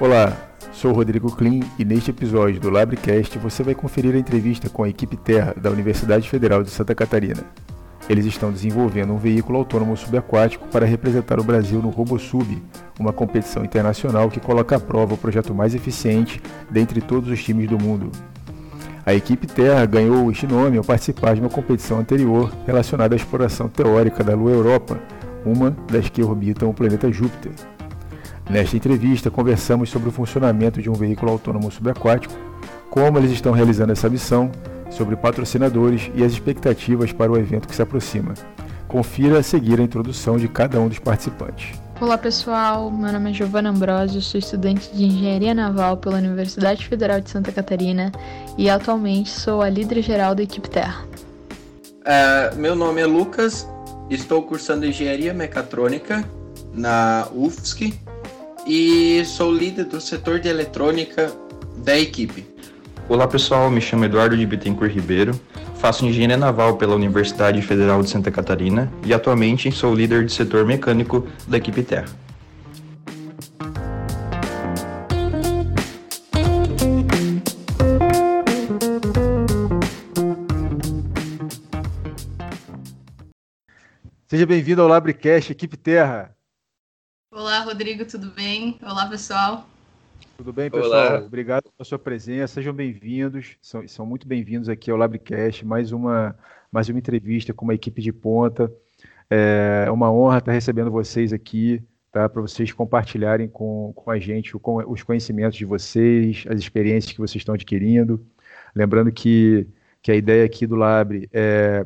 Olá, sou Rodrigo Klim e neste episódio do Labrecast você vai conferir a entrevista com a equipe Terra da Universidade Federal de Santa Catarina. Eles estão desenvolvendo um veículo autônomo subaquático para representar o Brasil no RoboSub, uma competição internacional que coloca à prova o projeto mais eficiente dentre todos os times do mundo. A equipe Terra ganhou este nome ao participar de uma competição anterior relacionada à exploração teórica da Lua Europa, uma das que orbitam o planeta Júpiter. Nesta entrevista, conversamos sobre o funcionamento de um veículo autônomo subaquático, como eles estão realizando essa missão, sobre patrocinadores e as expectativas para o evento que se aproxima. Confira a seguir a introdução de cada um dos participantes. Olá pessoal, meu nome é Giovana Ambrosio, sou estudante de Engenharia Naval pela Universidade Federal de Santa Catarina e atualmente sou a líder geral da equipe Terra. Uh, meu nome é Lucas, estou cursando Engenharia Mecatrônica na UFSC e sou líder do setor de eletrônica da equipe. Olá pessoal, me chamo Eduardo de Bittencourt Ribeiro, faço engenharia naval pela Universidade Federal de Santa Catarina e atualmente sou líder de setor mecânico da equipe Terra. Seja bem-vindo ao Labrecast, equipe Terra. Olá, Rodrigo, tudo bem? Olá, pessoal. Tudo bem, pessoal? Olá. Obrigado pela sua presença. Sejam bem-vindos. São, são muito bem-vindos aqui ao Labcast. Mais uma, mais uma entrevista com uma equipe de ponta. É uma honra estar recebendo vocês aqui, tá? Para vocês compartilharem com, com a gente com os conhecimentos de vocês, as experiências que vocês estão adquirindo. Lembrando que, que a ideia aqui do Labre é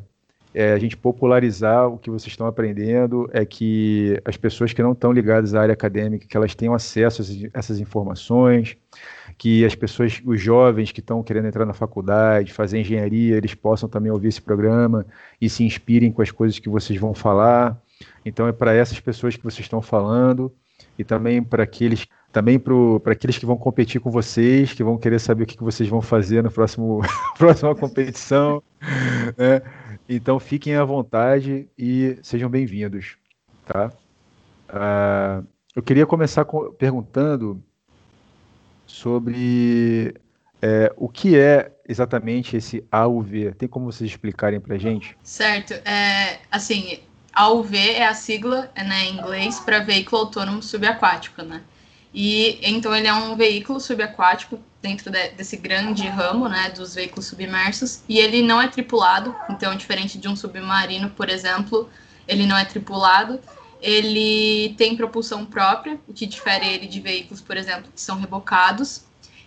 é a gente popularizar o que vocês estão aprendendo, é que as pessoas que não estão ligadas à área acadêmica, que elas tenham acesso a essas informações, que as pessoas, os jovens que estão querendo entrar na faculdade, fazer engenharia, eles possam também ouvir esse programa e se inspirem com as coisas que vocês vão falar. Então é para essas pessoas que vocês estão falando e também para aqueles também para aqueles que vão competir com vocês, que vão querer saber o que, que vocês vão fazer na próxima competição. Né? Então fiquem à vontade e sejam bem-vindos, tá? Uh, eu queria começar com, perguntando sobre é, o que é exatamente esse AUV. Tem como vocês explicarem para gente? Certo. É, assim, AUV é a sigla né, em inglês para veículo autônomo subaquático, né? E então ele é um veículo subaquático dentro de, desse grande ramo, né, dos veículos submersos, e ele não é tripulado, então diferente de um submarino, por exemplo, ele não é tripulado. Ele tem propulsão própria, o que difere ele de veículos, por exemplo, que são rebocados.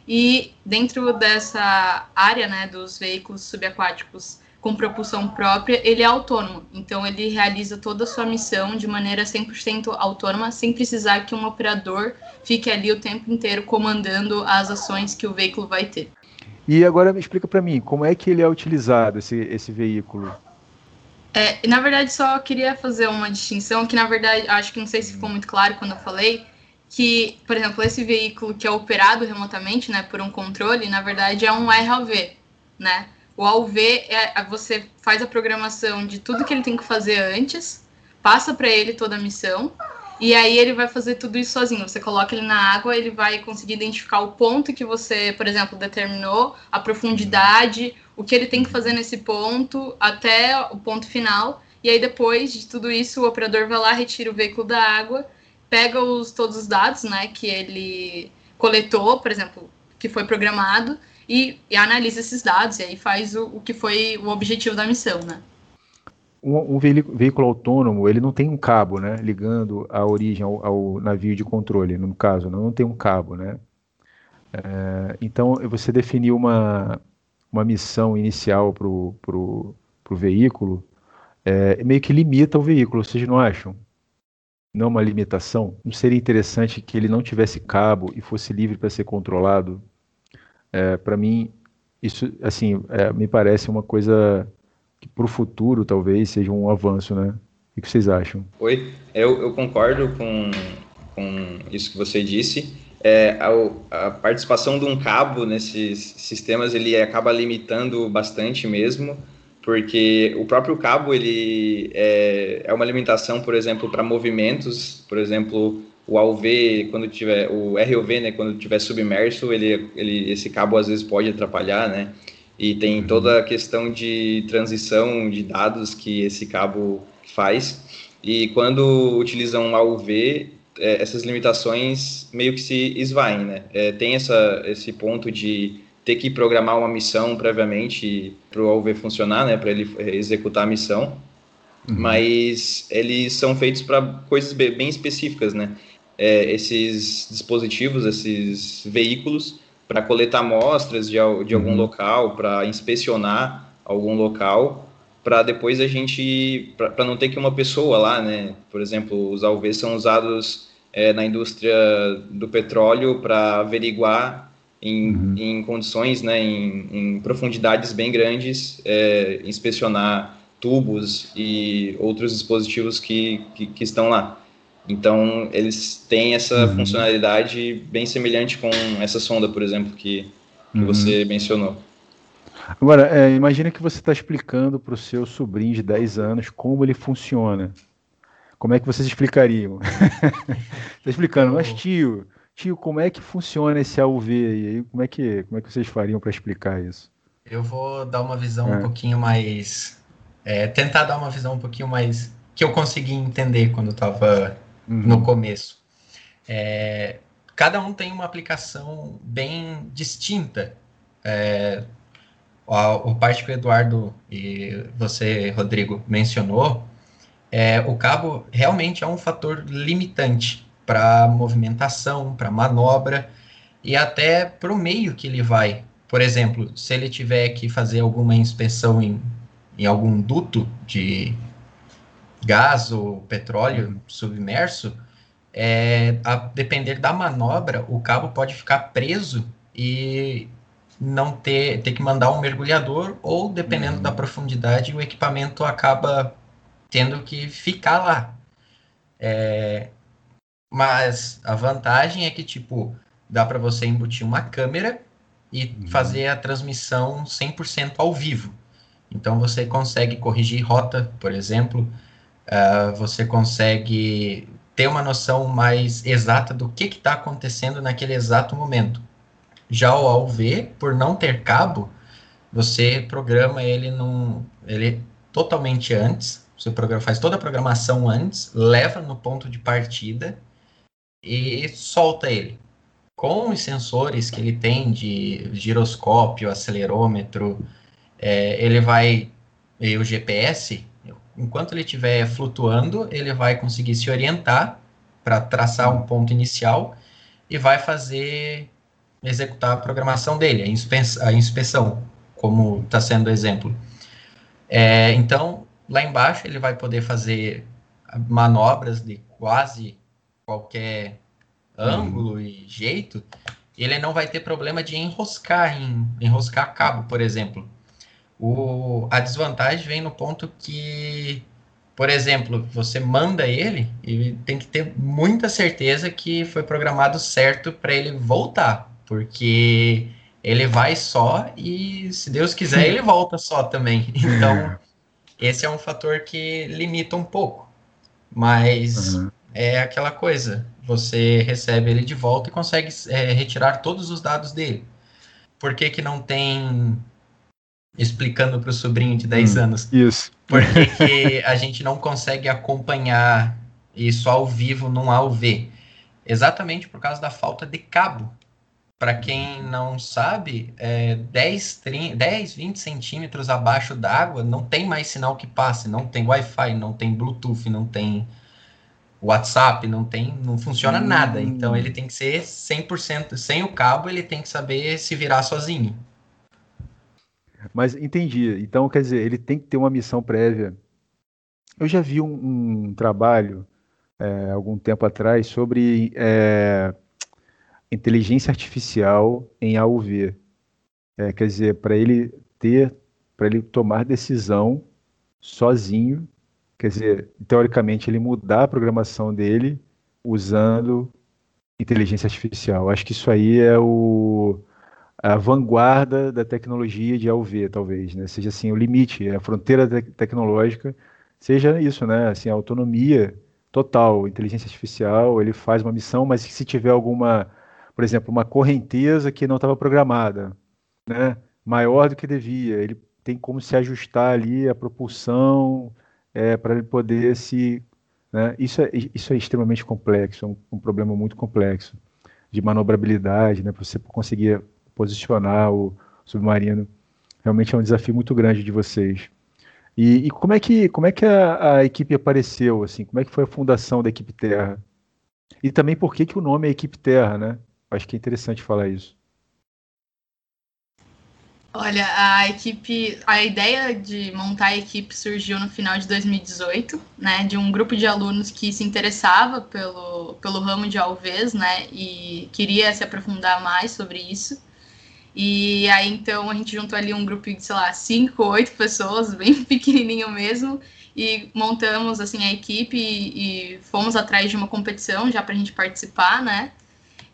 E dentro dessa área, né, dos veículos subaquáticos com propulsão própria, ele é autônomo. Então, ele realiza toda a sua missão de maneira 100% autônoma, sem precisar que um operador fique ali o tempo inteiro comandando as ações que o veículo vai ter. E agora me explica para mim, como é que ele é utilizado, esse, esse veículo? É, na verdade, só queria fazer uma distinção, que na verdade, acho que não sei se ficou muito claro quando eu falei, que, por exemplo, esse veículo que é operado remotamente, né, por um controle, na verdade é um RAV, né? O AUV é você faz a programação de tudo que ele tem que fazer antes, passa para ele toda a missão e aí ele vai fazer tudo isso sozinho. Você coloca ele na água, ele vai conseguir identificar o ponto que você, por exemplo, determinou, a profundidade, o que ele tem que fazer nesse ponto até o ponto final. E aí depois de tudo isso, o operador vai lá, retira o veículo da água, pega os todos os dados, né, que ele coletou, por exemplo, que foi programado e, e analisa esses dados e aí faz o, o que foi o objetivo da missão, né? Um, veículo autônomo, ele não tem um cabo, né, ligando a origem ao, ao navio de controle, no caso, não, tem um cabo, né? É, então, você definiu uma, uma missão inicial para o pro, pro veículo, é, meio que limita o veículo, vocês não acham? Não uma limitação? Não seria interessante que ele não tivesse cabo e fosse livre para ser controlado é, para mim, isso, assim, é, me parece uma coisa que para o futuro talvez seja um avanço, né? O que vocês acham? Oi, eu, eu concordo com, com isso que você disse. É, a, a, participação de um cabo nesses sistemas ele acaba limitando bastante mesmo, porque o próprio cabo ele é, é uma limitação, por exemplo, para movimentos, por exemplo, o AUV quando tiver o ROV, né, quando tiver submerso, ele, ele esse cabo às vezes pode atrapalhar, né? E tem uhum. toda a questão de transição de dados que esse cabo faz. E quando utilizam um AUV, é, essas limitações meio que se esvaem, né? É, tem essa, esse ponto de ter que programar uma missão previamente para o AUV funcionar, né? Para ele executar a missão. Uhum. Mas eles são feitos para coisas bem específicas, né? É, esses dispositivos, esses veículos, para coletar amostras de, de algum uhum. local, para inspecionar algum local, para depois a gente, para não ter que uma pessoa lá, né? Por exemplo, os AUVs são usados é, na indústria do petróleo para averiguar em, uhum. em condições, né, em, em profundidades bem grandes, é, inspecionar tubos e outros dispositivos que, que, que estão lá. Então, eles têm essa uhum. funcionalidade bem semelhante com essa sonda, por exemplo, que, que uhum. você mencionou. Agora, é, imagina que você está explicando para o seu sobrinho de 10 anos como ele funciona. Como é que vocês explicariam? Está explicando, mas tio, tio, como é que funciona esse AUV aí? Como é que, como é que vocês fariam para explicar isso? Eu vou dar uma visão é. um pouquinho mais. É, tentar dar uma visão um pouquinho mais. que eu consegui entender quando estava uhum. no começo. É, cada um tem uma aplicação bem distinta. É, o parte que o Eduardo e você, Rodrigo, mencionou, é, o cabo realmente é um fator limitante para movimentação, para manobra e até para o meio que ele vai. Por exemplo, se ele tiver que fazer alguma inspeção em, em algum duto de gás ou petróleo submerso, é, a depender da manobra, o cabo pode ficar preso e não ter, ter que mandar um mergulhador, ou dependendo uhum. da profundidade, o equipamento acaba tendo que ficar lá. É, mas a vantagem é que, tipo, dá para você embutir uma câmera e uhum. fazer a transmissão 100% ao vivo. Então você consegue corrigir rota, por exemplo, uh, você consegue ter uma noção mais exata do que está acontecendo naquele exato momento. Já o AUV, por não ter cabo, você programa ele num, ele totalmente antes, você programa, faz toda a programação antes, leva no ponto de partida e solta ele. Com os sensores que ele tem de giroscópio, acelerômetro, é, ele vai. E o GPS, enquanto ele estiver flutuando, ele vai conseguir se orientar para traçar um ponto inicial e vai fazer executar a programação dele, a inspeção, a inspeção como está sendo o exemplo. É, então, lá embaixo ele vai poder fazer manobras de quase qualquer ângulo uhum. e jeito, ele não vai ter problema de enroscar em enroscar cabo, por exemplo. O, a desvantagem vem no ponto que, por exemplo, você manda ele e tem que ter muita certeza que foi programado certo para ele voltar, porque ele vai só e, se Deus quiser, ele volta só também. Então, esse é um fator que limita um pouco. Mas uhum. é aquela coisa, você recebe ele de volta e consegue é, retirar todos os dados dele. Por que, que não tem explicando para o sobrinho de 10 hum, anos. Isso. Por que, que a gente não consegue acompanhar isso ao vivo num AUV? Exatamente por causa da falta de cabo. Para quem não sabe, é 10, 30, 10, 20 centímetros abaixo d'água não tem mais sinal que passe, não tem Wi-Fi, não tem Bluetooth, não tem WhatsApp, não tem, não funciona hum. nada. Então ele tem que ser 100% sem o cabo, ele tem que saber se virar sozinho. Mas entendi. Então, quer dizer, ele tem que ter uma missão prévia. Eu já vi um, um trabalho, é, algum tempo atrás, sobre é, inteligência artificial em AUV. É, quer dizer, para ele ter, para ele tomar decisão sozinho, quer dizer, teoricamente, ele mudar a programação dele usando inteligência artificial. Acho que isso aí é o a vanguarda da tecnologia de AUV, talvez, né? Seja assim, o limite, a fronteira te tecnológica, seja isso, né? Assim, a autonomia total, inteligência artificial, ele faz uma missão, mas se tiver alguma, por exemplo, uma correnteza que não estava programada, né, maior do que devia, ele tem como se ajustar ali a propulsão é, para ele poder se, né, isso é, isso é extremamente complexo, é um, um problema muito complexo de manobrabilidade, né, para você conseguir posicionar o submarino. Realmente é um desafio muito grande de vocês. E, e como é que, como é que a, a, equipe apareceu, assim? Como é que foi a fundação da equipe Terra? E também por que, que o nome é Equipe Terra, né? Acho que é interessante falar isso. Olha, a equipe, a ideia de montar a equipe surgiu no final de 2018, né, de um grupo de alunos que se interessava pelo, pelo ramo de alvez, né, e queria se aprofundar mais sobre isso. E aí, então, a gente juntou ali um grupo de, sei lá, cinco, oito pessoas, bem pequenininho mesmo, e montamos, assim, a equipe e, e fomos atrás de uma competição já para a gente participar, né?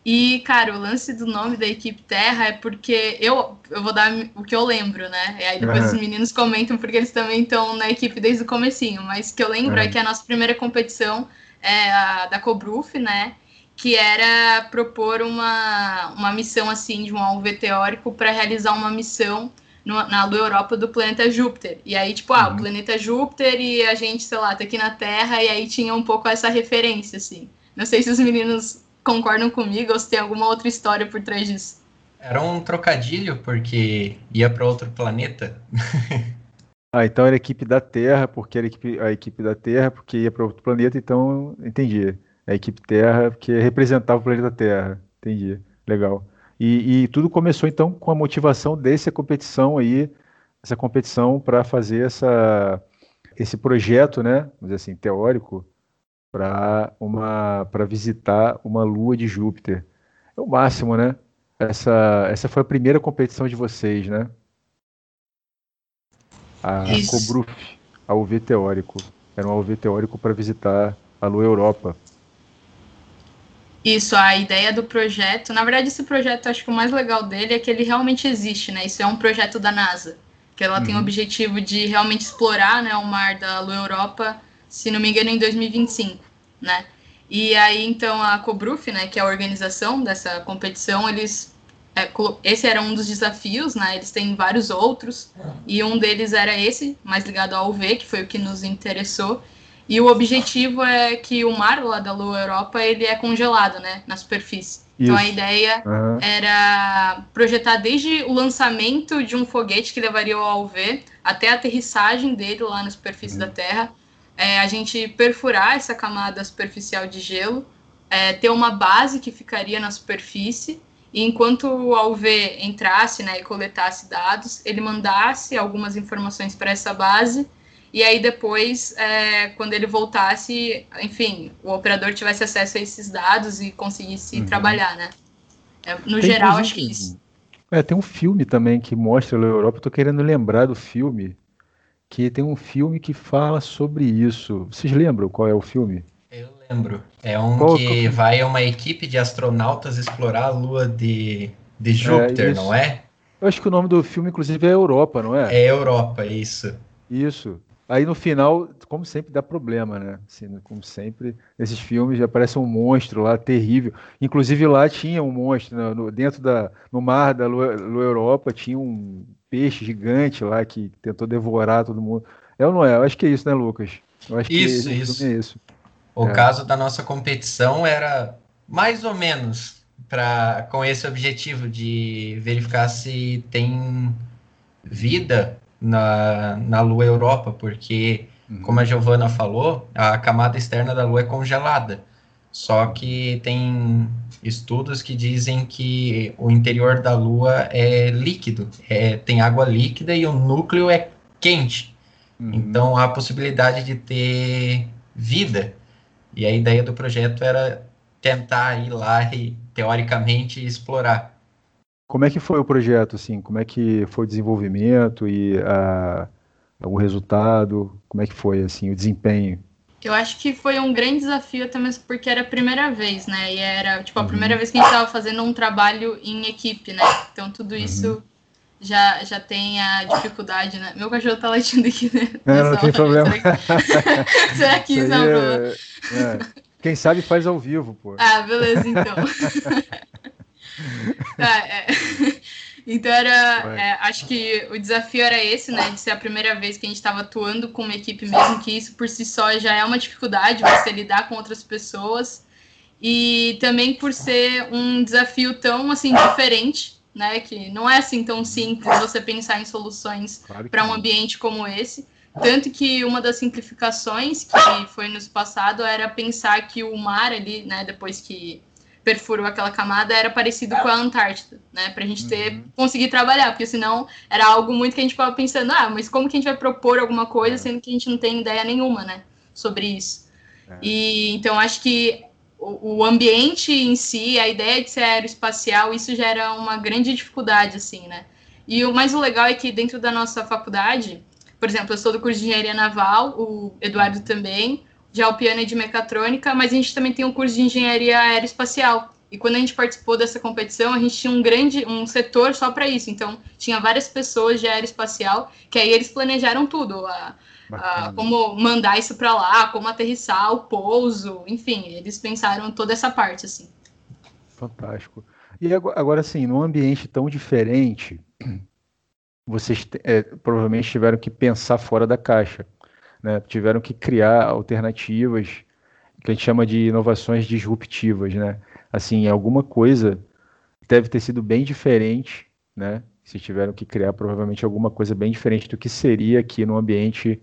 E, cara, o lance do nome da equipe Terra é porque eu, eu vou dar o que eu lembro, né? E aí depois uhum. os meninos comentam porque eles também estão na equipe desde o comecinho. Mas o que eu lembro uhum. é que a nossa primeira competição é a da Cobruf, né? Que era propor uma, uma missão assim de um alvo teórico para realizar uma missão no, na Lua Europa do planeta Júpiter. E aí, tipo, ah, o uhum. planeta Júpiter e a gente, sei lá, tá aqui na Terra, e aí tinha um pouco essa referência, assim. Não sei se os meninos concordam comigo ou se tem alguma outra história por trás disso. Era um trocadilho, porque ia para outro planeta. ah, então era a equipe da Terra, porque era a equipe, a equipe da Terra, porque ia para outro planeta, então entendi a equipe Terra, que representava o planeta Terra. Entendi. Legal. E, e, tudo começou então com a motivação dessa competição aí, essa competição para fazer essa, esse projeto, né, vamos dizer assim, teórico, para uma para visitar uma lua de Júpiter. É o máximo, né? Essa, essa foi a primeira competição de vocês, né? A Cobruf, a UV teórico. Era um UV teórico para visitar a lua Europa. Isso, a ideia do projeto. Na verdade, esse projeto, acho que o mais legal dele é que ele realmente existe, né? Isso é um projeto da NASA, que ela uhum. tem o uhum. objetivo de realmente explorar né, o mar da Lua Europa, se não me engano, em 2025, né? E aí, então, a Cobruf, né, que é a organização dessa competição, eles é, esse era um dos desafios, né? Eles têm vários outros, e um deles era esse, mais ligado ao UV, que foi o que nos interessou. E o objetivo é que o mar lá da Lua Europa ele é congelado, né, na superfície. Isso. Então a ideia uhum. era projetar desde o lançamento de um foguete que levaria o AUV até a aterrissagem dele lá na superfície uhum. da Terra, é, a gente perfurar essa camada superficial de gelo, é, ter uma base que ficaria na superfície e enquanto o AUV entrasse né, e coletasse dados, ele mandasse algumas informações para essa base e aí depois, é, quando ele voltasse, enfim, o operador tivesse acesso a esses dados e conseguisse uhum. trabalhar, né? É, no tem, geral, acho que isso. É, tem um filme também que mostra a Europa, eu tô querendo lembrar do filme, que tem um filme que fala sobre isso. Vocês lembram qual é o filme? Eu lembro. É um qual, que qual... vai uma equipe de astronautas explorar a lua de, de é, Júpiter, é, não é? Eu acho que o nome do filme, inclusive, é Europa, não é? É Europa, isso. Isso. Aí no final, como sempre, dá problema, né? Assim, como sempre, nesses filmes já aparece um monstro lá terrível. Inclusive lá tinha um monstro né? no, dentro da no mar da Lua, Lua, Europa tinha um peixe gigante lá que tentou devorar todo mundo. É ou não é? Eu acho que é isso, né, Lucas? Eu acho isso, que isso. É isso. O é. caso da nossa competição era mais ou menos para com esse objetivo de verificar se tem vida na, na Lua Europa, porque, uhum. como a Giovana falou, a camada externa da Lua é congelada. Só que tem estudos que dizem que o interior da Lua é líquido, é, tem água líquida e o núcleo é quente. Uhum. Então há a possibilidade de ter vida. E a ideia do projeto era tentar ir lá e, teoricamente, explorar. Como é que foi o projeto, assim? Como é que foi o desenvolvimento e a, o resultado? Como é que foi, assim, o desempenho? Eu acho que foi um grande desafio até mesmo porque era a primeira vez, né? E era, tipo, a uhum. primeira vez que a gente estava fazendo um trabalho em equipe, né? Então, tudo uhum. isso já, já tem a dificuldade, né? Meu cachorro tá latindo aqui, né? Não, não tem problema. Será que, isso é um problema? É, quem sabe faz ao vivo, pô. Ah, beleza, então. ah, é. Então era, é, acho que o desafio era esse, né, de ser a primeira vez que a gente estava atuando com uma equipe mesmo, que isso por si só já é uma dificuldade, você lidar com outras pessoas, e também por ser um desafio tão, assim, diferente, né, que não é assim tão simples você pensar em soluções claro para um ambiente como esse, tanto que uma das simplificações que foi nos passado era pensar que o mar ali, né, depois que perfurou aquela camada era parecido com a Antártida, né? Pra gente ter, uhum. conseguir trabalhar, porque senão era algo muito que a gente ficava pensando, ah, mas como que a gente vai propor alguma coisa, é. sendo que a gente não tem ideia nenhuma, né? Sobre isso. É. E então acho que o, o, ambiente em si, a ideia de ser aeroespacial, isso já era uma grande dificuldade, assim, né? E o mais legal é que dentro da nossa faculdade, por exemplo, eu sou do curso de engenharia naval, o Eduardo também, já o piano é de mecatrônica, mas a gente também tem um curso de engenharia aeroespacial. E quando a gente participou dessa competição, a gente tinha um grande um setor só para isso. Então, tinha várias pessoas de aeroespacial que aí eles planejaram tudo, a, a como mandar isso para lá, como aterrissar, o pouso, enfim, eles pensaram toda essa parte assim. Fantástico. E agora, agora assim, num ambiente tão diferente, vocês é, provavelmente tiveram que pensar fora da caixa né, tiveram que criar alternativas que a gente chama de inovações disruptivas, né? Assim, alguma coisa deve ter sido bem diferente, né? Se tiveram que criar provavelmente alguma coisa bem diferente do que seria aqui no ambiente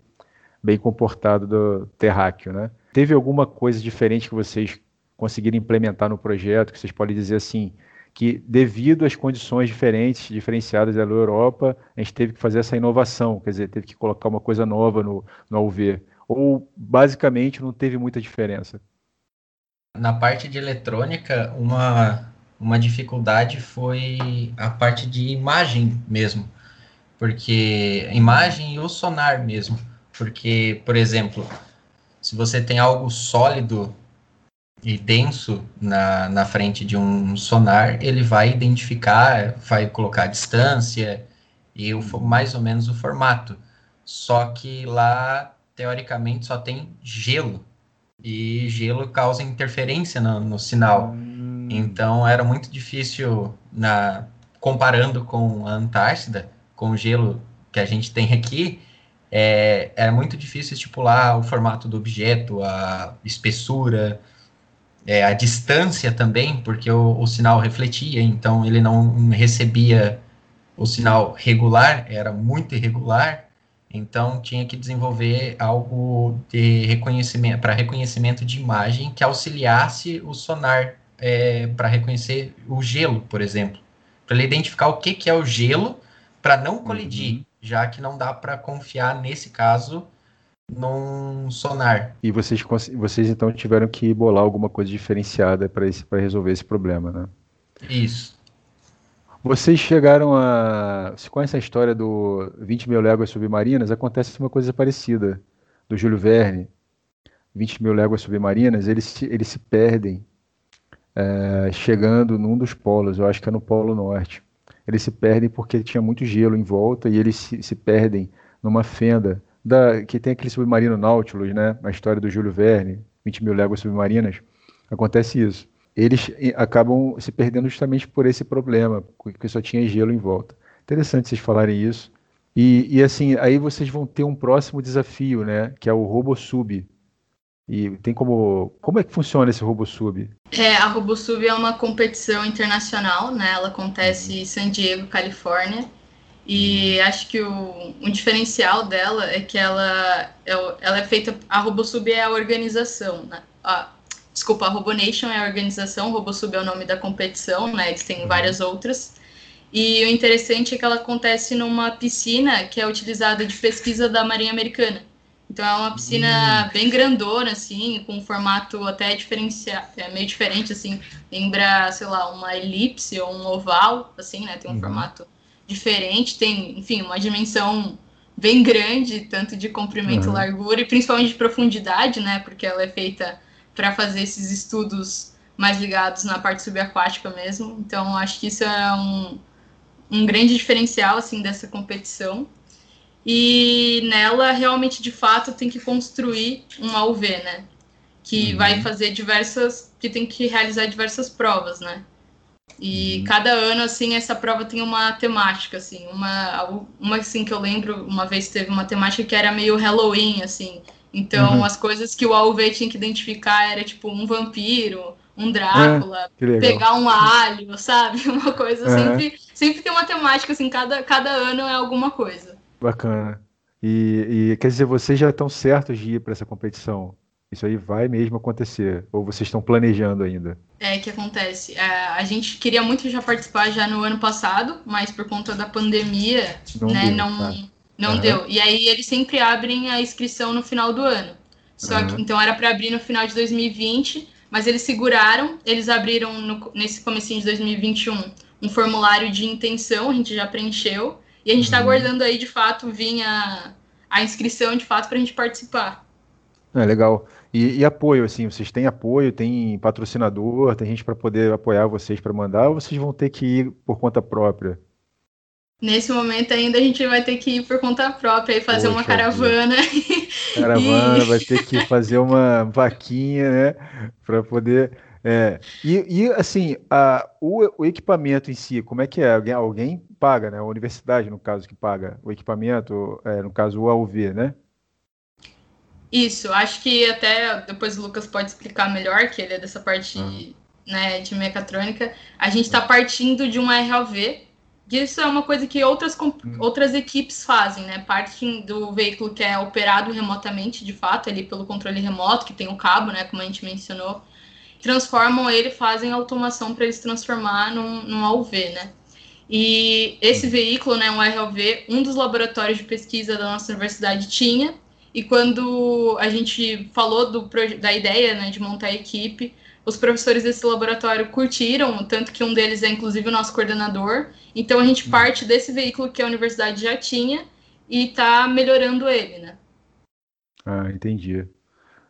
bem comportado do terráqueo, né? Teve alguma coisa diferente que vocês conseguiram implementar no projeto, que vocês podem dizer assim, que devido às condições diferentes, diferenciadas da Europa, a gente teve que fazer essa inovação, quer dizer, teve que colocar uma coisa nova no, no AUV. Ou basicamente não teve muita diferença? Na parte de eletrônica, uma, uma dificuldade foi a parte de imagem mesmo. Porque imagem e o sonar mesmo. Porque, por exemplo, se você tem algo sólido e denso na, na frente de um sonar, ele vai identificar, vai colocar a distância e o, mais ou menos o formato. Só que lá, teoricamente, só tem gelo. E gelo causa interferência no, no sinal. Hum. Então era muito difícil, na comparando com a Antártida, com o gelo que a gente tem aqui, é, era muito difícil estipular o formato do objeto, a espessura, é, a distância também, porque o, o, sinal refletia, então ele não recebia o sinal regular, era muito irregular, então tinha que desenvolver algo de reconhecimento para reconhecimento de imagem que auxiliasse o sonar é, para reconhecer o gelo, por exemplo, para ele identificar o que, que é o gelo para não colidir, uhum. já que não dá para confiar nesse caso num sonar. E vocês, vocês então tiveram que bolar alguma coisa diferenciada para resolver esse problema, né? Isso. Vocês chegaram a. Você conhece a história do 20 mil léguas submarinas? Acontece uma coisa parecida, do Júlio Verne. 20 mil léguas submarinas, eles, eles se perdem é, chegando num dos polos, eu acho que é no Polo Norte. Eles se perdem porque tinha muito gelo em volta e eles se, se perdem numa fenda da, que tem aquele submarino Nautilus, né? A história do Júlio Verne, 20 mil léguas submarinas, acontece isso. Eles acabam se perdendo justamente por esse problema, porque só tinha gelo em volta. Interessante vocês falarem isso. E, e assim, aí vocês vão ter um próximo desafio, né? Que é o RoboSub. E tem como. Como é que funciona esse RoboSub? É, a RoboSub é uma competição internacional, né? Ela acontece em San Diego, Califórnia. E acho que o, o diferencial dela é que ela, é ela é feita. A RoboSub é a organização, né? A, desculpa, a RoboNation é a organização, o RoboSub é o nome da competição, né? Eles têm uhum. várias outras. E o interessante é que ela acontece numa piscina que é utilizada de pesquisa da Marinha Americana. Então é uma piscina uhum. bem grandona, assim, com um formato até diferenciado, é meio diferente, assim, lembra, sei lá, uma elipse ou um oval, assim, né? Tem um uhum. formato diferente, tem, enfim, uma dimensão bem grande, tanto de comprimento uhum. largura, e principalmente de profundidade, né? Porque ela é feita para fazer esses estudos mais ligados na parte subaquática mesmo. Então, acho que isso é um, um grande diferencial assim dessa competição. E nela realmente de fato tem que construir um AUV, né? Que uhum. vai fazer diversas, que tem que realizar diversas provas, né? E uhum. cada ano assim essa prova tem uma temática assim, uma uma assim que eu lembro, uma vez teve uma temática que era meio Halloween assim. Então uhum. as coisas que o AUV tinha que identificar era tipo um vampiro, um Drácula, é, pegar um alho, sabe? Uma coisa é. sempre, sempre tem uma temática, assim, cada, cada ano é alguma coisa. Bacana. E, e quer dizer, vocês já estão certos de ir para essa competição? Isso aí vai mesmo acontecer? Ou vocês estão planejando ainda? É que acontece. É, a gente queria muito já participar já no ano passado, mas por conta da pandemia, não né, deu, não, tá. não uhum. deu. E aí eles sempre abrem a inscrição no final do ano. Só uhum. que então era para abrir no final de 2020, mas eles seguraram, eles abriram no, nesse comecinho de 2021 um formulário de intenção, a gente já preencheu, e a gente está uhum. aguardando aí de fato vir a, a inscrição de fato para a gente participar. É legal. E, e, apoio, assim, vocês têm apoio, tem patrocinador, tem gente para poder apoiar vocês para mandar, ou vocês vão ter que ir por conta própria? Nesse momento ainda a gente vai ter que ir por conta própria e fazer Poxa, uma caravana. Caravana, e... vai ter que fazer uma vaquinha, né? Para poder. É. E, e, assim, a, o, o, equipamento em si, como é que é? Alguém, alguém paga, né? A universidade, no caso, que paga o equipamento, é, no caso, o AUV, né? Isso, acho que até depois o Lucas pode explicar melhor, que ele é dessa parte uhum. né, de mecatrônica. A gente está partindo de um RLV, isso é uma coisa que outras, hum. outras equipes fazem, né? Parte do veículo que é operado remotamente, de fato, ali pelo controle remoto, que tem o cabo, né? Como a gente mencionou, transformam ele, fazem automação para eles transformar num, num AUV, né? E esse hum. veículo, né, um RLV, um dos laboratórios de pesquisa da nossa universidade tinha, e quando a gente falou do, da ideia né, de montar a equipe, os professores desse laboratório curtiram, tanto que um deles é inclusive o nosso coordenador. Então a gente hum. parte desse veículo que a universidade já tinha e está melhorando ele, né? Ah, entendi.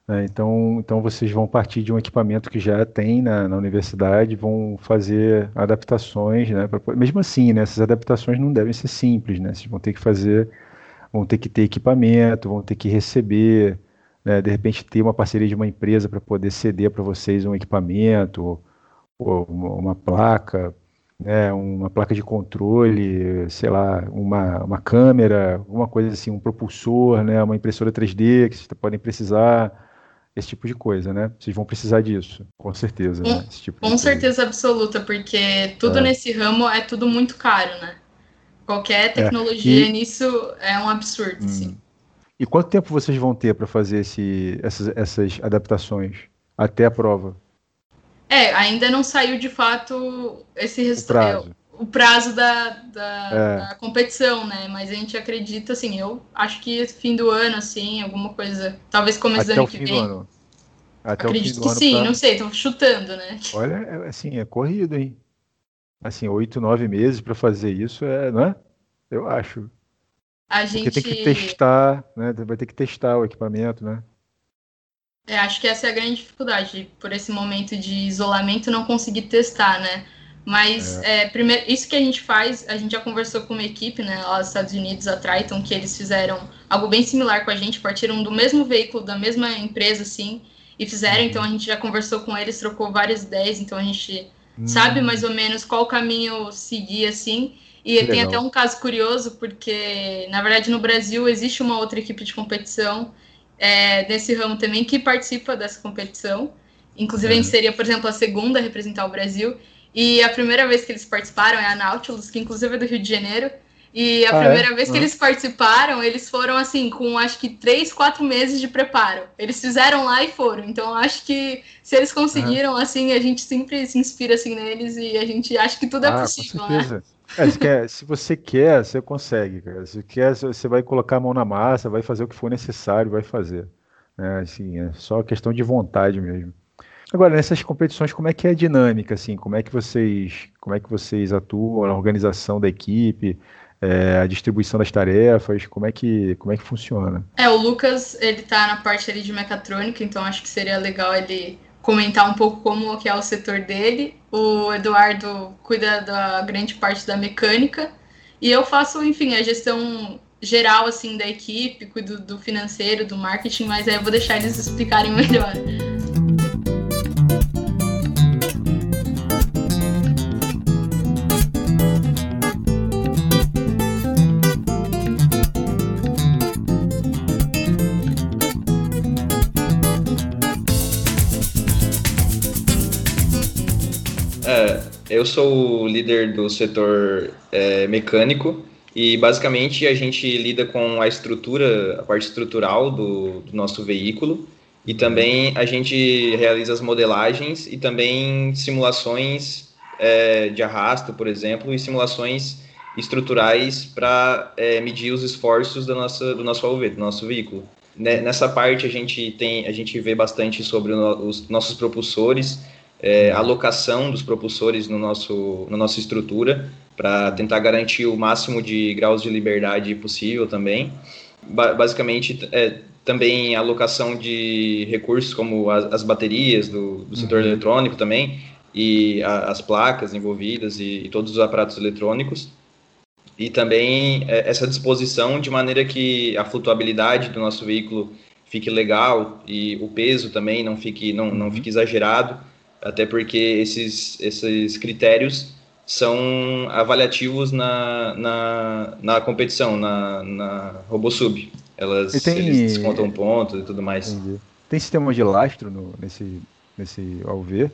É, então, então vocês vão partir de um equipamento que já tem na, na universidade, vão fazer adaptações, né? Pra, mesmo assim, né? Essas adaptações não devem ser simples, né? Vocês vão ter que fazer, vão ter que ter equipamento, vão ter que receber né, de repente ter uma parceria de uma empresa para poder ceder para vocês um equipamento, ou uma placa, né, uma placa de controle, sei lá, uma, uma câmera, uma coisa assim, um propulsor, né, uma impressora 3D que vocês podem precisar, esse tipo de coisa, né? Vocês vão precisar disso, com certeza. Com, né? tipo com certeza absoluta, porque tudo é. nesse ramo é tudo muito caro, né? Qualquer é, tecnologia é. e... nisso é um absurdo, hum. assim. E quanto tempo vocês vão ter para fazer esse, essas, essas adaptações até a prova? É, ainda não saiu de fato esse resultado. É, o prazo da, da, é. da, competição, né? Mas a gente acredita, assim, eu acho que fim do ano, assim, alguma coisa. Talvez começo do ano que vem. Do Até acredito que sim, pra... não sei, tô chutando, né? Olha, é, assim, é corrido, hein? Assim, oito, nove meses para fazer isso, é, não é? Eu acho. A gente... Porque tem que testar, né? Vai ter que testar o equipamento, né? É, acho que essa é a grande dificuldade, por esse momento de isolamento, não conseguir testar, né? Mas é. É, primeiro, isso que a gente faz, a gente já conversou com uma equipe, né, lá nos Estados Unidos, a Triton, que eles fizeram algo bem similar com a gente, partiram do mesmo veículo, da mesma empresa, assim, e fizeram, uhum. então a gente já conversou com eles, trocou várias ideias, então a gente sabe mais ou menos qual caminho seguir, assim, e que tem legal. até um caso curioso, porque, na verdade, no Brasil existe uma outra equipe de competição é, desse ramo também que participa dessa competição. Inclusive, a gente seria, por exemplo, a segunda a representar o Brasil. E a primeira vez que eles participaram é a Nautilus, que inclusive é do Rio de Janeiro. E a ah, é? primeira é? vez que eles participaram, eles foram assim, com acho que três, quatro meses de preparo. Eles fizeram lá e foram. Então acho que se eles conseguiram, assim, a gente sempre se inspira assim neles e a gente acha que tudo é ah, possível, né? É, se, quer, se, você quer, você consegue, cara. Se quer, você vai colocar a mão na massa, vai fazer o que for necessário, vai fazer. É, assim, é só questão de vontade mesmo. Agora, nessas competições, como é que é a dinâmica, assim? Como é que vocês, como é que vocês atuam, a organização da equipe, é, a distribuição das tarefas, como é que, como é que funciona? É, o Lucas, ele tá na parte ali de mecatrônica, então acho que seria legal ele comentar um pouco como que é o setor dele. O Eduardo cuida da grande parte da mecânica e eu faço, enfim, a gestão geral assim da equipe, cuido do financeiro, do marketing, mas aí eu vou deixar eles explicarem melhor. Eu sou o líder do setor é, mecânico e basicamente a gente lida com a estrutura, a parte estrutural do, do nosso veículo e também a gente realiza as modelagens e também simulações é, de arrasto, por exemplo, e simulações estruturais para é, medir os esforços da nossa, do nosso AUV, do nosso veículo. Nessa parte a gente tem, a gente vê bastante sobre os nossos propulsores, é, alocação dos propulsores no nosso, na nossa estrutura, para tentar garantir o máximo de graus de liberdade possível também. Ba basicamente, é, também alocação de recursos como as, as baterias do, do setor uhum. eletrônico também, e a, as placas envolvidas e, e, todos os aparatos eletrônicos. E também é, essa disposição de maneira que a flutuabilidade do nosso veículo fique legal e o peso também não fique, não, não uhum. fique exagerado até porque esses, esses critérios são avaliativos na, na, na competição, na, na RoboSub. Elas tem... eles descontam pontos e tudo mais. Entendi. Tem sistema de lastro no, nesse, nesse AUV?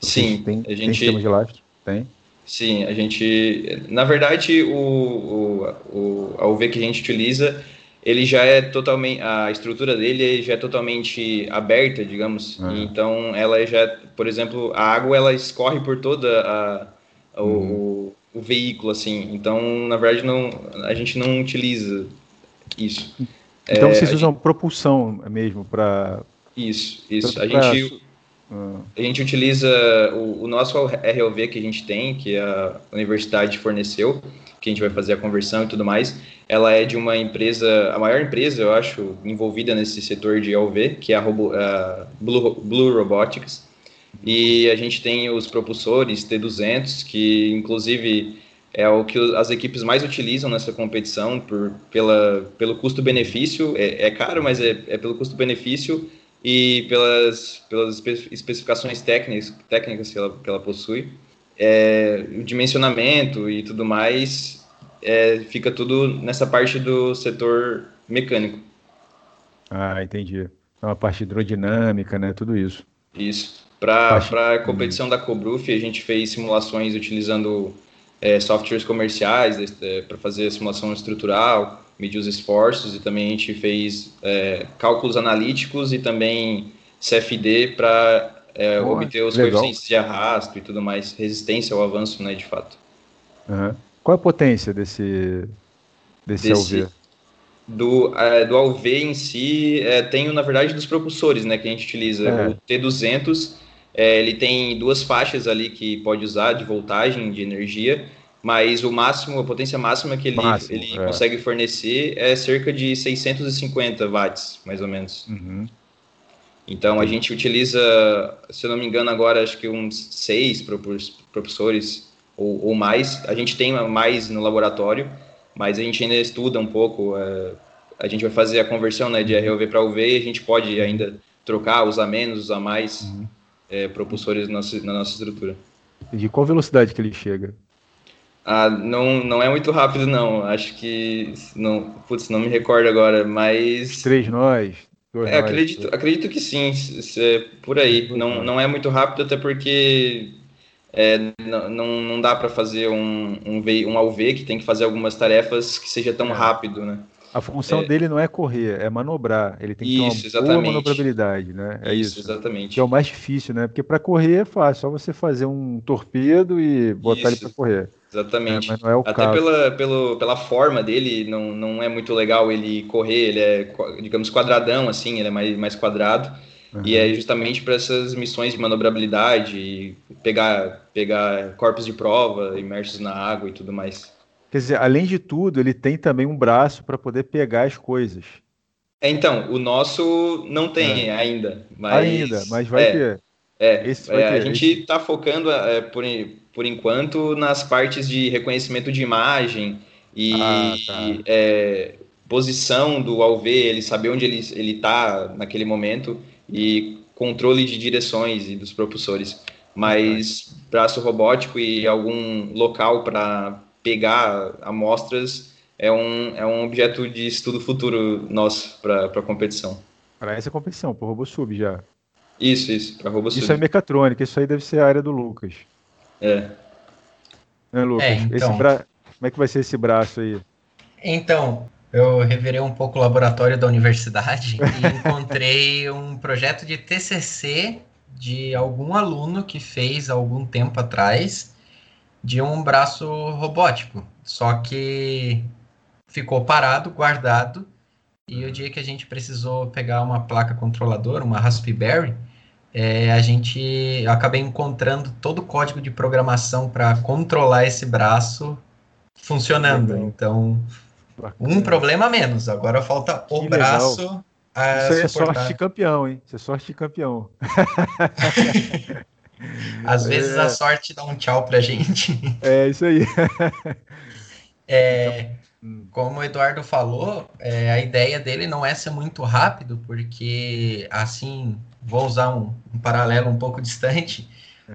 Sim, tem, a gente... tem sistema de lastro? Tem? Sim, a gente... Na verdade, o, o, o AUV que a gente utiliza ele já é totalmente a estrutura dele já é totalmente aberta, digamos. Uhum. Então ela já, por exemplo, a água ela escorre por toda a, a uhum. o, o, veículo assim. Então, na verdade, não a gente não utiliza isso. Então é, vocês usam gente... propulsão mesmo para isso, isso. Pra... A gente uhum. a gente utiliza o, o nosso RLV que a gente tem, que a universidade forneceu que a gente vai fazer a conversão e tudo mais, ela é de uma empresa, a maior empresa, eu acho, envolvida nesse setor de LV, que é a, Robo, Blue, Blue Robotics. E a gente tem os propulsores T200, que inclusive é o que as equipes mais utilizam nessa competição por, pela, pelo custo-benefício. É, é, caro, mas é, é pelo custo-benefício e pelas, pelas especificações técnicas, técnicas que, ela, que ela possui é, o dimensionamento e tudo mais é, fica tudo nessa parte do setor mecânico. Ah, entendi. Então a parte hidrodinâmica, né? Tudo isso. Isso. Para parte... a competição da Cobruf, a gente fez simulações utilizando é, softwares comerciais é, para fazer a simulação estrutural, medir os esforços e também a gente fez é, cálculos analíticos e também CFD para é, obter os legal. coeficientes de arrasto e tudo mais, resistência ao avanço, né, de fato. Uhum. Qual a potência desse, desse, desse? Do, é, do AUV em si, é, tem, na verdade, dos propulsores, né, que a gente utiliza. É. O T200, é, ele tem duas faixas ali que pode usar de voltagem, de energia, mas o máximo, a potência máxima que ele, máximo, ele é. consegue fornecer é cerca de 650 watts, mais ou menos. Uhum. Então a gente utiliza, se eu não me engano, agora acho que uns seis professores ou, ou mais. A gente tem mais no laboratório, mas a gente ainda estuda um pouco. É, a gente vai fazer a conversão né, de ROV para UV e a gente pode ainda trocar, usar menos, usar mais uhum. é, propulsores na nossa, na nossa estrutura. E de qual velocidade que ele chega? Ah, não, não é muito rápido, não. Acho que. Não, putz, não me recordo agora, mas. Três nós, é, acredito, acredito que sim, é por aí. Não, não é muito rápido, até porque é, não, não dá para fazer um, um, v, um AUV que tem que fazer algumas tarefas que seja tão é. rápido, né? A função é. dele não é correr, é manobrar. Ele tem que isso, ter uma exatamente. boa manobrabilidade, né? É isso, isso, exatamente. Que é o mais difícil, né? Porque para correr é fácil, só você fazer um torpedo e botar isso. ele para correr. Exatamente. É, mas não é o Até caso. Pela, pelo, pela forma dele, não, não é muito legal ele correr, ele é, digamos, quadradão, assim, ele é mais, mais quadrado. Uhum. E é justamente para essas missões de manobrabilidade, pegar, pegar corpos de prova imersos na água e tudo mais. Quer dizer, além de tudo, ele tem também um braço para poder pegar as coisas. É, então, o nosso não tem é. ainda. Mas, ainda, mas vai é, ter. É, Esse vai é, ter. a gente está focando, é, por, por enquanto, nas partes de reconhecimento de imagem e ah, tá. é, posição do AUV, ele saber onde ele está naquele momento e controle de direções e dos propulsores. Mas braço robótico e algum local para pegar amostras é um, é um objeto de estudo futuro nosso para a competição. Para essa competição, para o RoboSub já. Isso, isso, para RoboSub. Isso é mecatrônica, isso aí deve ser a área do Lucas. É. Né, Lucas? É, então... bra... Como é que vai ser esse braço aí? Então, eu revirei um pouco o laboratório da universidade e encontrei um projeto de TCC de algum aluno que fez algum tempo atrás de um braço robótico. Só que ficou parado, guardado, e o dia que a gente precisou pegar uma placa controladora, uma Raspberry, é, a gente eu acabei encontrando todo o código de programação para controlar esse braço funcionando. Então, Bacana. Um problema menos. Agora falta o que braço. Legal. A Isso é sorte campeão, hein? Isso é sorte campeão. Às vezes é. a sorte dá um tchau pra gente. É, isso aí. É, hum. como o Eduardo falou, é, a ideia dele não é ser muito rápido, porque assim, vou usar um, um paralelo um pouco distante,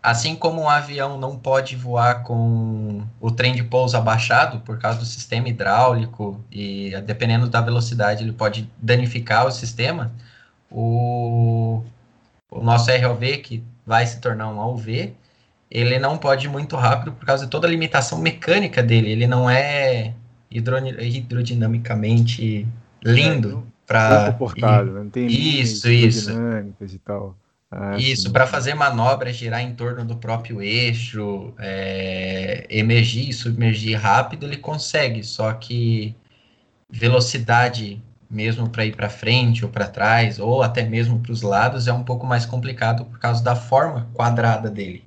Assim como um avião não pode voar com o trem de pouso abaixado por causa do sistema hidráulico e dependendo da velocidade ele pode danificar o sistema, o, o nosso ROV, que vai se tornar um AUV, ele não pode ir muito rápido por causa de toda a limitação mecânica dele. Ele não é hidrodinamicamente lindo para comportado, né? não tem isso, isso. e tal. Ah, Isso, para fazer manobras, girar em torno do próprio eixo, é, emergir e submergir rápido, ele consegue, só que velocidade, mesmo para ir para frente ou para trás, ou até mesmo para os lados, é um pouco mais complicado por causa da forma quadrada dele.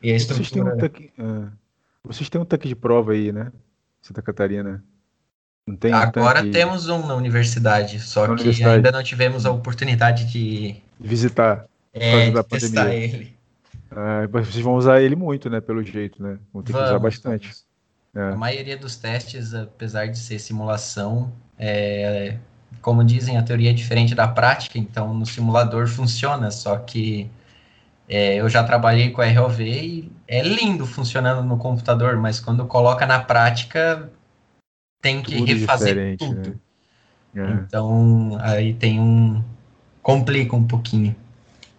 E a estrutura... Vocês têm um tanque, uh, vocês têm um tanque de prova aí, né? Santa Catarina. Tem Agora temos um na universidade, só na que universidade. ainda não tivemos a oportunidade de visitar é, da testar pandemia. ele. Ah, vocês vão usar ele muito, né? Pelo jeito, né? Vão ter vamos, que usar bastante. É. A maioria dos testes, apesar de ser simulação, é, como dizem, a teoria é diferente da prática, então no simulador funciona, só que é, eu já trabalhei com a ROV e é lindo funcionando no computador, mas quando coloca na prática tem que tudo refazer tudo. Né? É. Então aí tem um complica um pouquinho.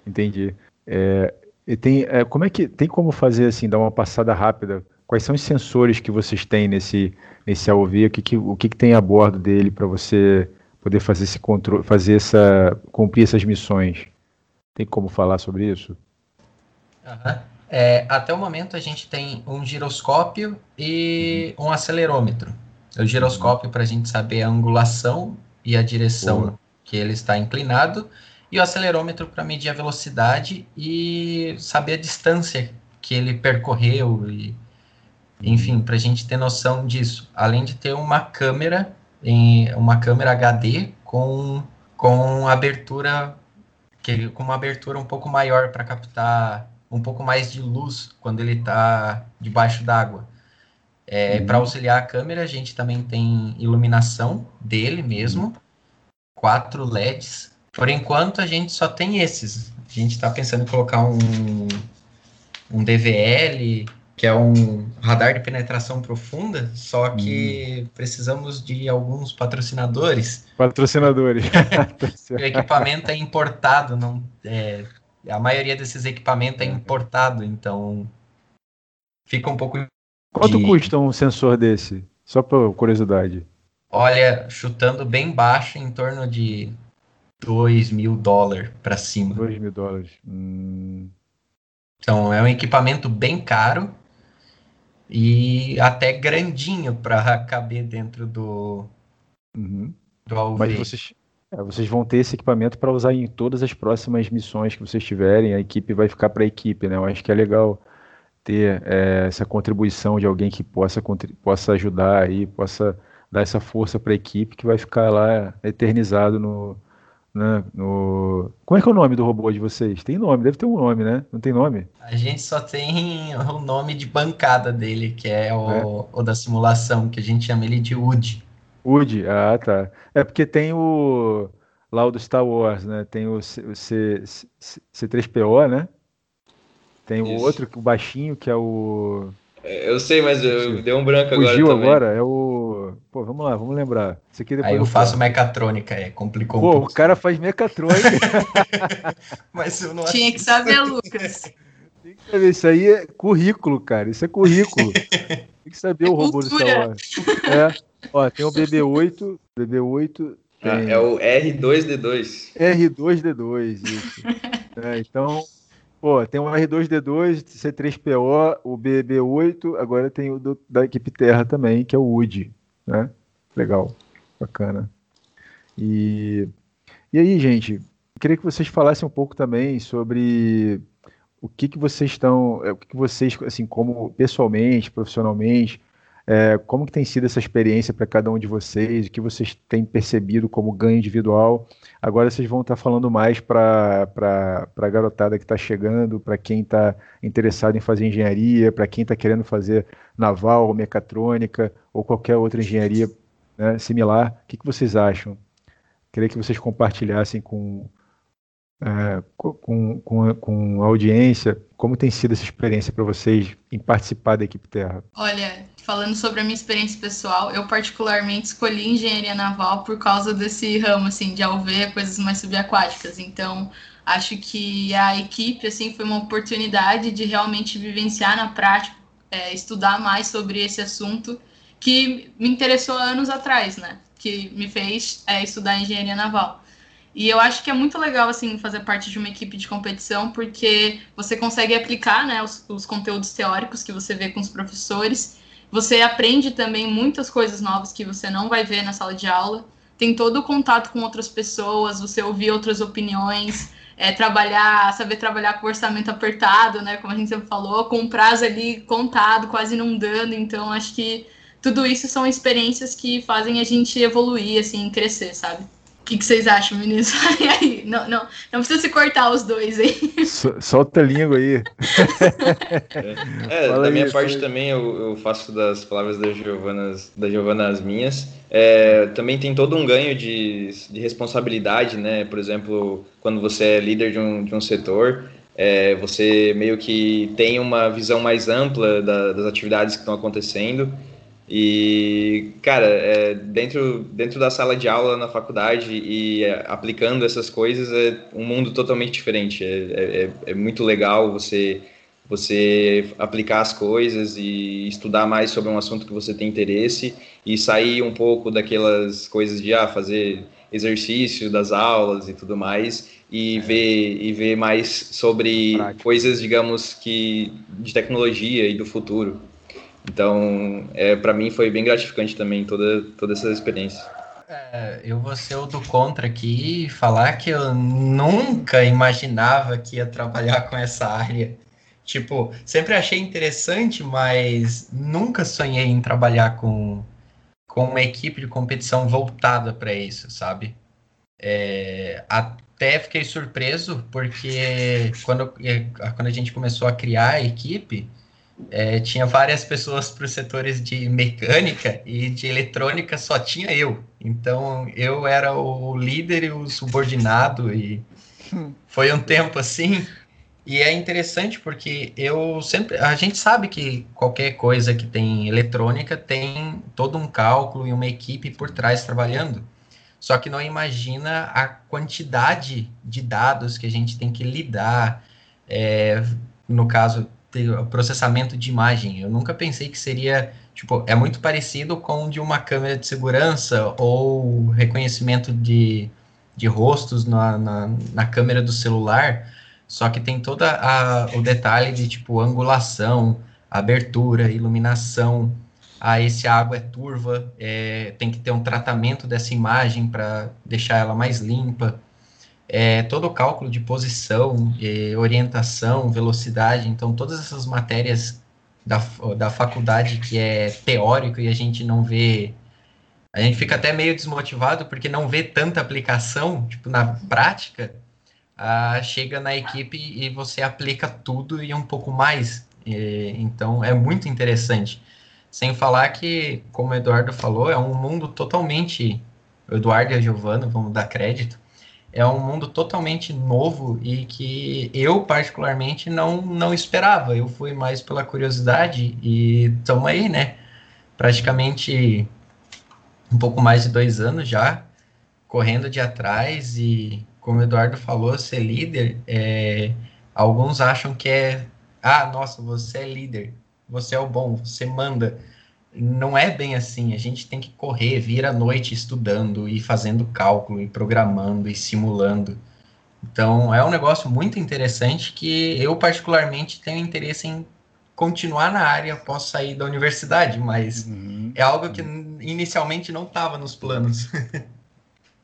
Entendi. É, e tem, é, como é que tem como fazer assim, dar uma passada rápida? Quais são os sensores que vocês têm nesse nesse AOV? O que, que o que, que tem a bordo dele para você poder fazer esse controle, fazer essa cumprir essas missões? Tem como falar sobre isso? Uhum. É, até o momento a gente tem um giroscópio e uhum. um acelerômetro. O giroscópio uhum. para a gente saber a angulação e a direção que ele está inclinado e o acelerômetro para medir a velocidade e saber a distância que ele percorreu e enfim, para a gente ter noção disso. Além de ter uma câmera em uma câmera HD com com abertura que com uma abertura um pouco maior para captar um pouco mais de luz quando ele está debaixo d'água. É, uhum. Para auxiliar a câmera, a gente também tem iluminação dele mesmo, quatro LEDs por enquanto, a gente só tem esses. A gente está pensando em colocar um, um DVL, que é um radar de penetração profunda, só que hum. precisamos de alguns patrocinadores. Patrocinadores. o equipamento é importado, não é, a maioria desses equipamentos é importado, então fica um pouco. Quanto de... custa um sensor desse? Só por curiosidade. Olha, chutando bem baixo, em torno de 2 mil dólares para cima. 2 mil dólares. Hum... Então é um equipamento bem caro e até grandinho para caber dentro do, uhum. do AUV. Mas vocês, é, vocês vão ter esse equipamento para usar em todas as próximas missões que vocês tiverem. A equipe vai ficar para a equipe, né? Eu acho que é legal ter é, essa contribuição de alguém que possa, possa ajudar aí, possa dar essa força para a equipe que vai ficar lá eternizado no, né, no... Como é que é o nome do robô de vocês? Tem nome, deve ter um nome, né? Não tem nome? A gente só tem o nome de bancada dele, que é o, é. o da simulação, que a gente chama ele de Woody. Woody, ah, tá. É porque tem o lá o do Star Wars, né? Tem o, C, o C, C, C3PO, né? Tem o outro, o baixinho, que é o é, eu sei, mas eu dei um branco agora. Fugiu agora, é o. Pô, vamos lá, vamos lembrar. Isso aqui depois Aí eu faço mecatrônica, é, complicou Pô, um pouco. o cara faz mecatrônica. mas eu não Tinha que saber, Lucas. Tem que saber, isso aí é currículo, cara. Isso é currículo. Tem que saber é o robô do Wars. É. Ó, tem o BB-8, BB-8. Ah, é o R2D2. R2D2, isso. É, então, Pô, tem o R2D2, C3PO, o BB8, agora tem o do, da equipe Terra também, que é o Woody, né? Legal, bacana. E, e aí, gente, queria que vocês falassem um pouco também sobre o que, que vocês estão, é, o que, que vocês, assim, como pessoalmente, profissionalmente, é, como que tem sido essa experiência para cada um de vocês? O que vocês têm percebido como ganho individual? Agora vocês vão estar tá falando mais para a garotada que está chegando, para quem está interessado em fazer engenharia, para quem está querendo fazer naval, mecatrônica ou qualquer outra engenharia né, similar. O que, que vocês acham? Queria que vocês compartilhassem com, é, com, com, com a audiência como tem sido essa experiência para vocês em participar da equipe Terra. Olha, falando sobre a minha experiência pessoal, eu particularmente escolhi engenharia naval por causa desse ramo, assim, de alveia, coisas mais subaquáticas. Então, acho que a equipe, assim, foi uma oportunidade de realmente vivenciar na prática, é, estudar mais sobre esse assunto que me interessou anos atrás, né? Que me fez é, estudar engenharia naval. E eu acho que é muito legal, assim, fazer parte de uma equipe de competição, porque você consegue aplicar, né, os, os conteúdos teóricos que você vê com os professores você aprende também muitas coisas novas que você não vai ver na sala de aula. Tem todo o contato com outras pessoas, você ouvir outras opiniões, é, trabalhar, saber trabalhar com orçamento apertado, né? Como a gente sempre falou, com prazo ali contado, quase não dando. Então, acho que tudo isso são experiências que fazem a gente evoluir, assim, crescer, sabe? O que, que, vocês acham, meninos? aí, não, não, não precisa se cortar os dois aí. Solta a língua aí. é, da minha parte também eu, eu, faço das palavras da Giovana, da Giovana as minhas. É, também tem todo um ganho de, de responsabilidade, né? Por exemplo, quando você é líder de um, de um setor, é, você meio que tem uma visão mais ampla da, das atividades que estão acontecendo e, cara, é, dentro, dentro da sala de aula na faculdade e é, aplicando essas coisas é um mundo totalmente diferente. É, é, é, é, muito legal você, você aplicar as coisas e estudar mais sobre um assunto que você tem interesse e sair um pouco daquelas coisas de ah, fazer exercício das aulas e tudo mais e, é. ver, e ver mais sobre Prática. coisas, digamos, que de tecnologia e do futuro. Então, é, para mim foi bem gratificante também toda, toda essa experiência. É, eu vou ser o do contra aqui e falar que eu nunca imaginava que ia trabalhar com essa área. Tipo, sempre achei interessante, mas nunca sonhei em trabalhar com, com uma equipe de competição voltada para isso, sabe? É, até fiquei surpreso, porque quando, quando a gente começou a criar a equipe, é, tinha várias pessoas para os setores de mecânica e de eletrônica só tinha eu. Então eu era o líder e o subordinado e foi um tempo assim. E é interessante porque eu sempre a gente sabe que qualquer coisa que tem eletrônica tem todo um cálculo e uma equipe por trás trabalhando. Só que não imagina a quantidade de dados que a gente tem que lidar. É, no caso, processamento de imagem. Eu nunca pensei que seria, tipo, é muito parecido com de uma câmera de segurança ou reconhecimento de, de rostos na, na, na câmera do celular, só que tem todo o detalhe de, tipo, angulação, abertura, iluminação, ah, esse água é turva, é, tem que ter um tratamento dessa imagem para deixar ela mais limpa é, todo o cálculo de posição, é, orientação, velocidade, então todas essas matérias da, da faculdade que é teórico e a gente não vê a gente fica até meio desmotivado porque não vê tanta aplicação, tipo, na prática, chega na equipe e você aplica tudo e um pouco mais. E, então, é muito interessante. Sem falar que, como o Eduardo falou, é um mundo totalmente. O Eduardo e a Giovana, vamos dar crédito. É um mundo totalmente novo e que eu, particularmente, não, não esperava. Eu fui mais pela curiosidade e estamos aí, né? Praticamente um pouco mais de dois anos já, correndo de atrás e, como o Eduardo falou, ser líder, é, alguns acham que é, ah, nossa, você é líder, você é o bom, você manda. Não é bem assim, a gente tem que correr, vir à noite estudando e fazendo cálculo e programando e simulando. Então, é um negócio muito interessante que eu, particularmente, tenho interesse em continuar na área após sair da universidade, mas uhum. é algo que inicialmente não estava nos planos.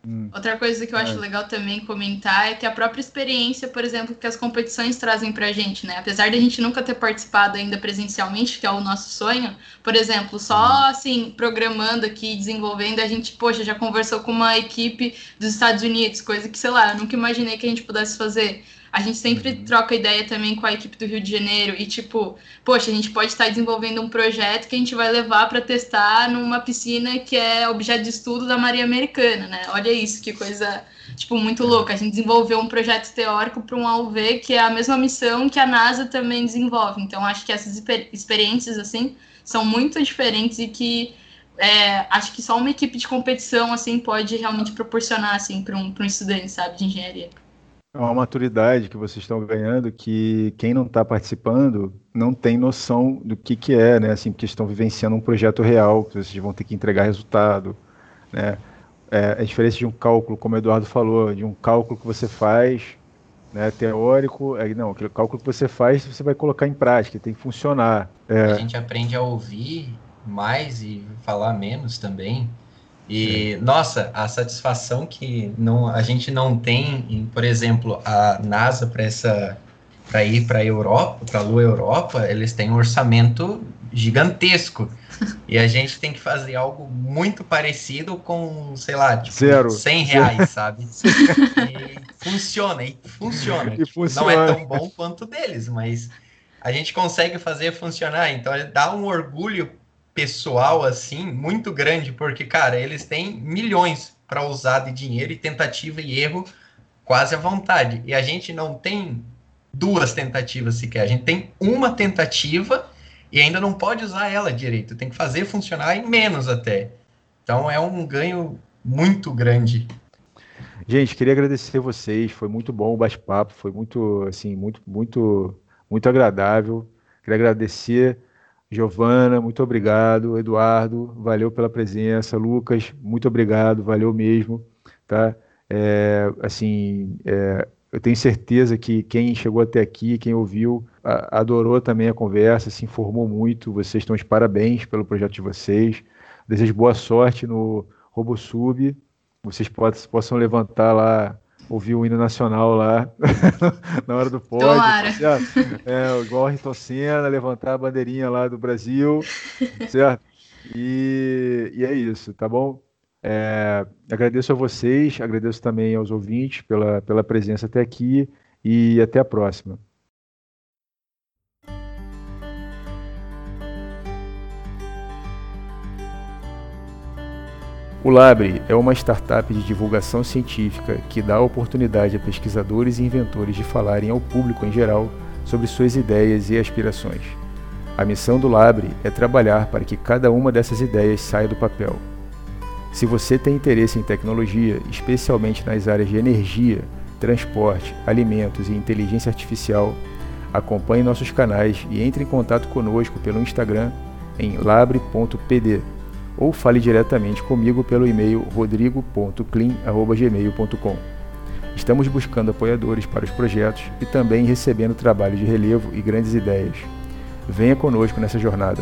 Hum. Outra coisa que eu acho é. legal também comentar é que a própria experiência, por exemplo, que as competições trazem pra gente, né? Apesar de a gente nunca ter participado ainda presencialmente, que é o nosso sonho, por exemplo, só hum. assim, programando aqui, desenvolvendo, a gente, poxa, já conversou com uma equipe dos Estados Unidos, coisa que, sei lá, eu nunca imaginei que a gente pudesse fazer. A gente sempre uhum. troca ideia também com a equipe do Rio de Janeiro e tipo, poxa, a gente pode estar desenvolvendo um projeto que a gente vai levar para testar numa piscina que é objeto de estudo da Marinha Americana, né? Olha isso, que coisa tipo muito louca. A gente desenvolveu um projeto teórico para um AUV que é a mesma missão que a NASA também desenvolve. Então acho que essas experiências assim são muito diferentes e que é, acho que só uma equipe de competição assim pode realmente proporcionar assim para um, um estudante, sabe, de engenharia. É uma maturidade que vocês estão ganhando que quem não está participando não tem noção do que, que é, né? Assim, porque estão vivenciando um projeto real, que vocês vão ter que entregar resultado, né? É, a diferença de um cálculo, como o Eduardo falou, de um cálculo que você faz, né, teórico, é, não, aquele cálculo que você faz, você vai colocar em prática, tem que funcionar. É... A gente aprende a ouvir mais e falar menos também. E, nossa, a satisfação que não, a gente não tem, em, por exemplo, a NASA para essa para ir para a Europa, para a Lua Europa, eles têm um orçamento gigantesco. e a gente tem que fazer algo muito parecido com, sei lá, tipo, Zero. 100 reais, sabe? e funciona, e funciona. E funciona. Não é tão bom quanto deles, mas a gente consegue fazer funcionar. Então, dá um orgulho pessoal assim muito grande, porque, cara, eles têm milhões para usar de dinheiro e tentativa e erro quase à vontade. E a gente não tem duas tentativas sequer, a gente tem uma tentativa e ainda não pode usar ela direito, tem que fazer funcionar em menos até. Então é um ganho muito grande. Gente, queria agradecer vocês, foi muito bom o bate-papo, foi muito, assim, muito, muito, muito agradável. Queria agradecer Giovana, muito obrigado. Eduardo, valeu pela presença. Lucas, muito obrigado, valeu mesmo. Tá? É, assim, é, eu tenho certeza que quem chegou até aqui, quem ouviu, a, adorou também a conversa, se informou muito. Vocês estão de parabéns pelo projeto de vocês. Desejo boa sorte no RoboSub. Vocês possam levantar lá ouvir o hino nacional lá na hora do pódio. É, igual o Ayrton Senna, levantar a bandeirinha lá do Brasil, certo? E, e é isso, tá bom? É, agradeço a vocês, agradeço também aos ouvintes pela, pela presença até aqui e até a próxima. O Labre é uma startup de divulgação científica que dá oportunidade a pesquisadores e inventores de falarem ao público em geral sobre suas ideias e aspirações. A missão do Labre é trabalhar para que cada uma dessas ideias saia do papel. Se você tem interesse em tecnologia, especialmente nas áreas de energia, transporte, alimentos e inteligência artificial, acompanhe nossos canais e entre em contato conosco pelo Instagram em labre.pd ou fale diretamente comigo pelo e-mail rodrigo.clean.gmail.com. Estamos buscando apoiadores para os projetos e também recebendo trabalho de relevo e grandes ideias. Venha conosco nessa jornada.